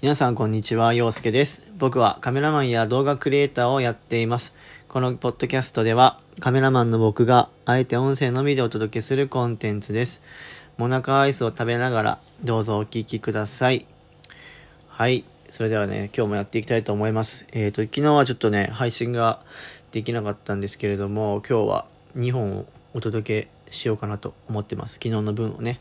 皆さんこんにちは、陽介です。僕はカメラマンや動画クリエイターをやっています。このポッドキャストではカメラマンの僕があえて音声のみでお届けするコンテンツです。モナカアイスを食べながらどうぞお聞きください。はい。それではね、今日もやっていきたいと思います。えっ、と、昨日はちょっとね、配信ができなかったんですけれども、今日は2本をお届けしようかなと思ってます。昨日の分をね。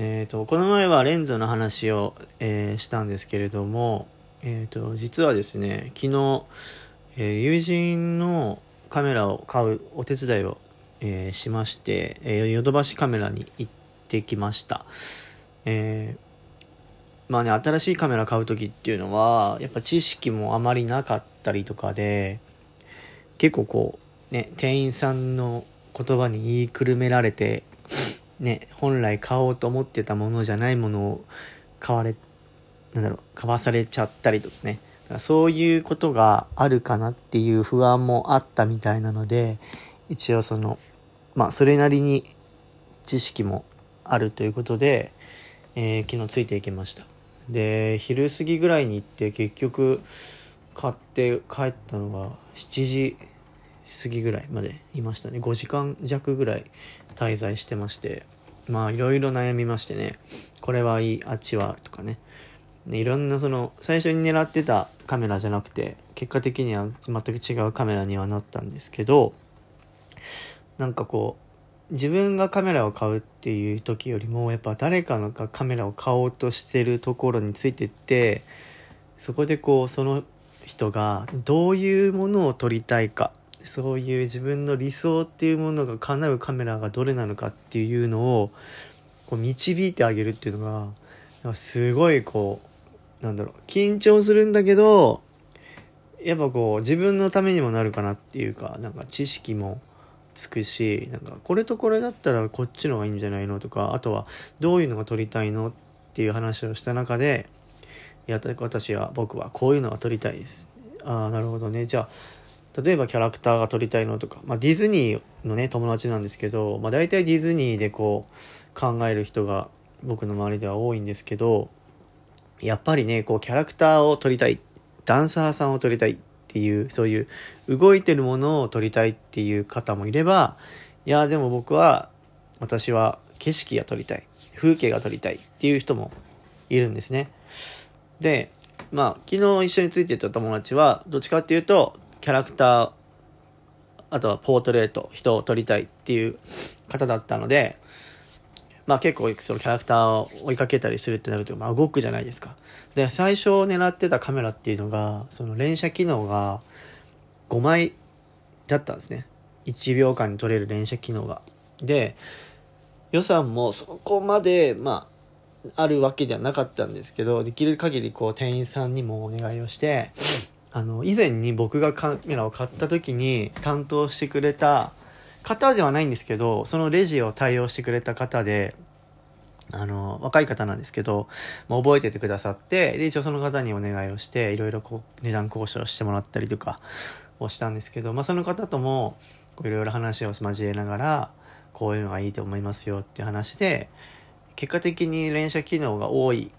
えー、とこの前はレンズの話を、えーしたんですけれども、えー、と実はですね昨日、えー友人のカメラを買うお手伝いを、えーしまして、えーヨドバシカメラに行ってきました、えーまあね新しいカメラ買う時っていうのはやっぱ知識もあまりなかったりとかで結構こうね店員さんの言葉に言いくるめられてね、本来買おうと思ってたものじゃないものを買われ、なんだろう、買わされちゃったりとかね。かそういうことがあるかなっていう不安もあったみたいなので、一応その、まあ、それなりに知識もあるということで、えー昨日ついていきました。で、昼過ぎぐらいに行って結局買って帰ったのが7時過ぎぐらいまでいましたね。5時間弱ぐらい滞在してましてまあいろいろ悩みましてね。これはいいあっちはとかね。いろんなその最初に狙ってたカメラじゃなくて結果的には全く違うカメラにはなったんですけどなんかこう自分がカメラを買うっていう時よりもやっぱ誰かのがカメラを買おうとしてるところについてってそこでこうその人がどういうものを撮りたいかそういう自分の理想っていうものが叶うカメラがどれなのかっていうのをこう導いてあげるっていうのがすごいこうなんだろう緊張するんだけどやっぱこう自分のためにもなるかなっていうかなんか知識もつくしなんかこれとこれだったらこっちの方がいいんじゃないのとかあとはどういうのが撮りたいのっていう話をした中でいや私は僕はこういうのが撮りたいです。ああなるほどね。じゃあ例えばキャラクターが撮りたいのとか、まあ、ディズニーのね友達なんですけど、まあ、大体ディズニーでこう考える人が僕の周りでは多いんですけどやっぱりねこうキャラクターを撮りたいダンサーさんを撮りたいっていうそういう動いてるものを撮りたいっていう方もいればいやでも僕は私は景色が撮りたい風景が撮りたいっていう人もいるんですね。でまあ昨日一緒についてた友達はどっちかっていうとキャラクターあとはポートレート人を撮りたいっていう方だったのでまあ結構そのキャラクターを追いかけたりするってなると、まあ、動くじゃないですか。で最初狙ってたカメラっていうのがその連写機能が5枚だったんですね。1秒間に撮れる連写機能が。で予算もそこまでまああるわけではなかったんですけどできる限りこう店員さんにもお願いをしてあの以前に僕がカメラを買った時に担当してくれた方ではないんですけどそのレジを対応してくれた方であの若い方なんですけど、まあ、覚えててくださってで一応その方にお願いをしていろいろこう値段交渉してもらったりとかをしたんですけど、まあ、その方ともいろいろ話を交えながらこういうのがいいと思いますよっていう話で結果的に連写機能が多い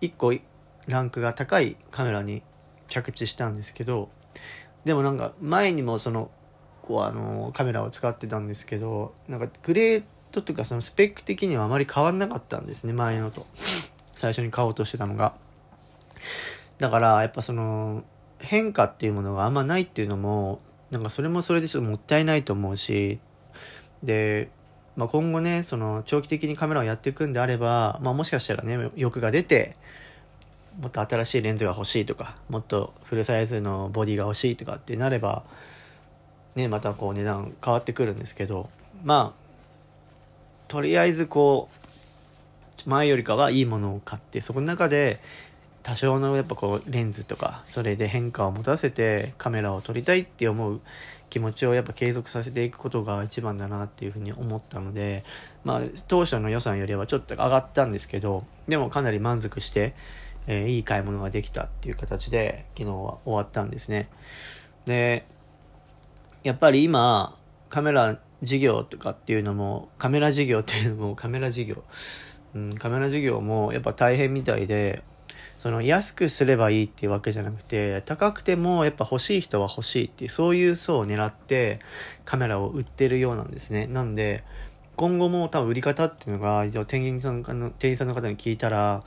1個ランクが高いカメラに着地したんですけどでもなんか前にもそのこうあのカメラを使ってたんですけどなんかグレードというかそのスペック的にはあまり変わんなかったんですね前のと。最初に買おうとしてたのが。だからやっぱその変化っていうものがあんまないっていうのもなんかそれもそれでちょっともったいないと思うしで、まあ、今後ねその長期的にカメラをやっていくんであれば、まあ、もしかしたらね欲が出てもっと新しいレンズが欲しいとかもっとフルサイズのボディが欲しいとかってなればねまたこう値段変わってくるんですけどまあとりあえずこう前よりかはいいものを買ってそこの中で多少のやっぱこうレンズとかそれで変化を持たせてカメラを撮りたいって思う気持ちをやっぱ継続させていくことが一番だなっていうふうに思ったのでまあ当初の予算よりはちょっと上がったんですけどでもかなり満足してえーいい買い物ができたっていう形で昨日は終わったんですねでやっぱり今カメラ事業とかっていうのもカメラ事業っていうのも カメラ事業、うん、カメラ事業もやっぱ大変みたいでその安くすればいいっていうわけじゃなくて、高くてもやっぱ欲しい人は欲しいっていう、そういう層を狙ってカメラを売ってるようなんですね。なんで、今後も多分売り方っていうのが、店員さんの、店員さんの方に聞いたら、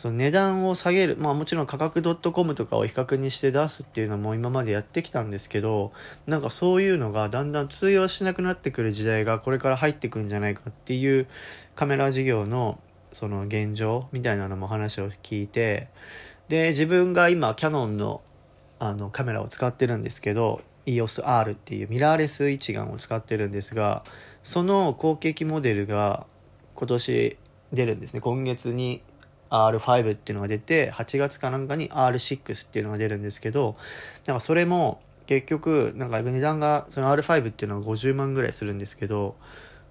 その値段を下げる、まあもちろん価格 .com とかを比較にして出すっていうのも今までやってきたんですけど、なんかそういうのがだんだん通用しなくなってくる時代がこれから入ってくるんじゃないかっていうカメラ事業のその現状みたいなのも話を聞いて、で、自分が今キヤノンのあのカメラを使ってるんですけど、EOS-R っていうミラーレス一眼を使ってるんですが、その後継機モデルが今年出るんですね。今月に R5 っていうのが出て、8月かなんかに R6 っていうのが出るんですけど、なんかそれも結局、なんか値段が、その R5 っていうのは50万ぐらいするんですけど、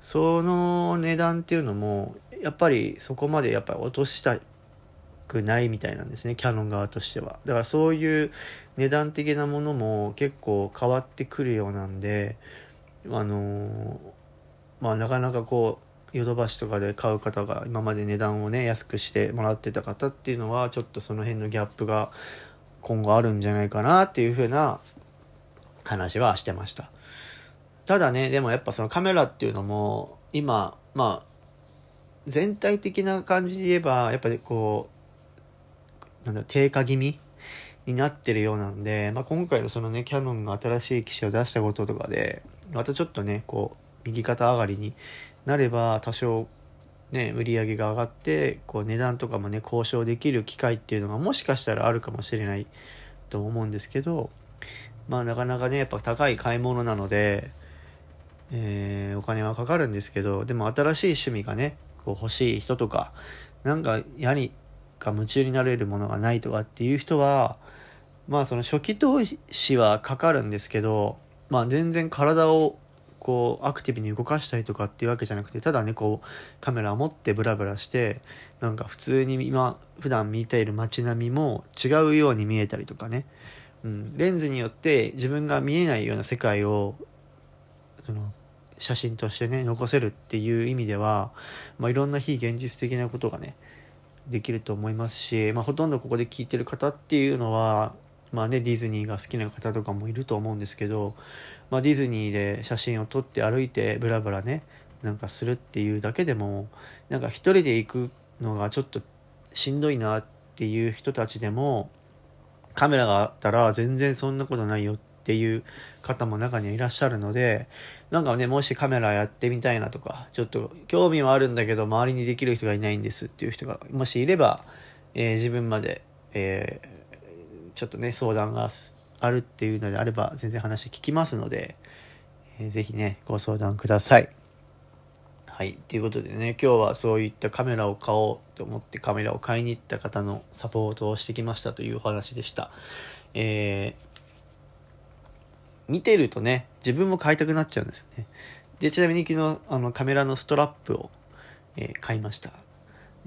その値段っていうのも、やっぱりそこまでやっぱり落としたくないみたいなんですね、キャノン側としては。だからそういう値段的なものも結構変わってくるようなんで、あのまあなかなかこう、ヨドバシとかで買う方が今まで値段をね安くしてもらってた方っていうのはちょっとその辺のギャップが今後あるんじゃないかなっていう風な話はしてました。ただねでもやっぱそのカメラっていうのも今まあ全体的な感じで言えばやっぱりこうなんだ低下気味になってるようなんで、まあ、今回のそのねキヤノンが新しい機種を出したこととかでまたちょっとねこう右肩上がりになれば多少ね売り上げが上がってこう値段とかもね交渉できる機会っていうのがもしかしたらあるかもしれないと思うんですけどまあなかなかねやっぱ高い買い物なので、えー、お金はかかるんですけどでも新しい趣味がねこう欲しい人とかなんかやにか夢中になれるものがないとかっていう人はまあその初期投資はかかるんですけどまあ全然体をこうアクティブに動かしたりとかっていうわけじゃなくてただねこうカメラを持ってブラブラしてなんか普通に今普段見ている街並みも違うように見えたりとかね、うん、レンズによって自分が見えないような世界をその写真としてね残せるっていう意味では、まあ、いろんな非現実的なことがねできると思いますし、まあ、ほとんどここで聞いてる方っていうのはまあねディズニーが好きな方とかもいると思うんですけどまあ、ディズニーで写真を撮って歩いてブラブラねなんかするっていうだけでもなんか一人で行くのがちょっとしんどいなっていう人たちでもカメラがあったら全然そんなことないよっていう方も中にはいらっしゃるのでなんかねもしカメラやってみたいなとかちょっと興味はあるんだけど周りにできる人がいないんですっていう人がもしいれば、えー、自分まで、えー、ちょっとね相談があるっていうのであれば全然話聞きますので、えー、ぜひねご相談ください。はい。ということでね、今日はそういったカメラを買おうと思ってカメラを買いに行った方のサポートをしてきましたというお話でした。えー、見てるとね、自分も買いたくなっちゃうんですよね。で、ちなみに昨日、あの、カメラのストラップを、えー、買いました。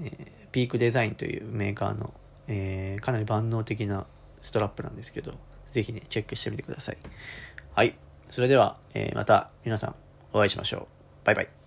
えー、ピークデザインというメーカーの、えー、かなり万能的なストラップなんですけど、ぜひね、チェックしてみてください。はい。それでは、えー、また皆さんお会いしましょう。バイバイ。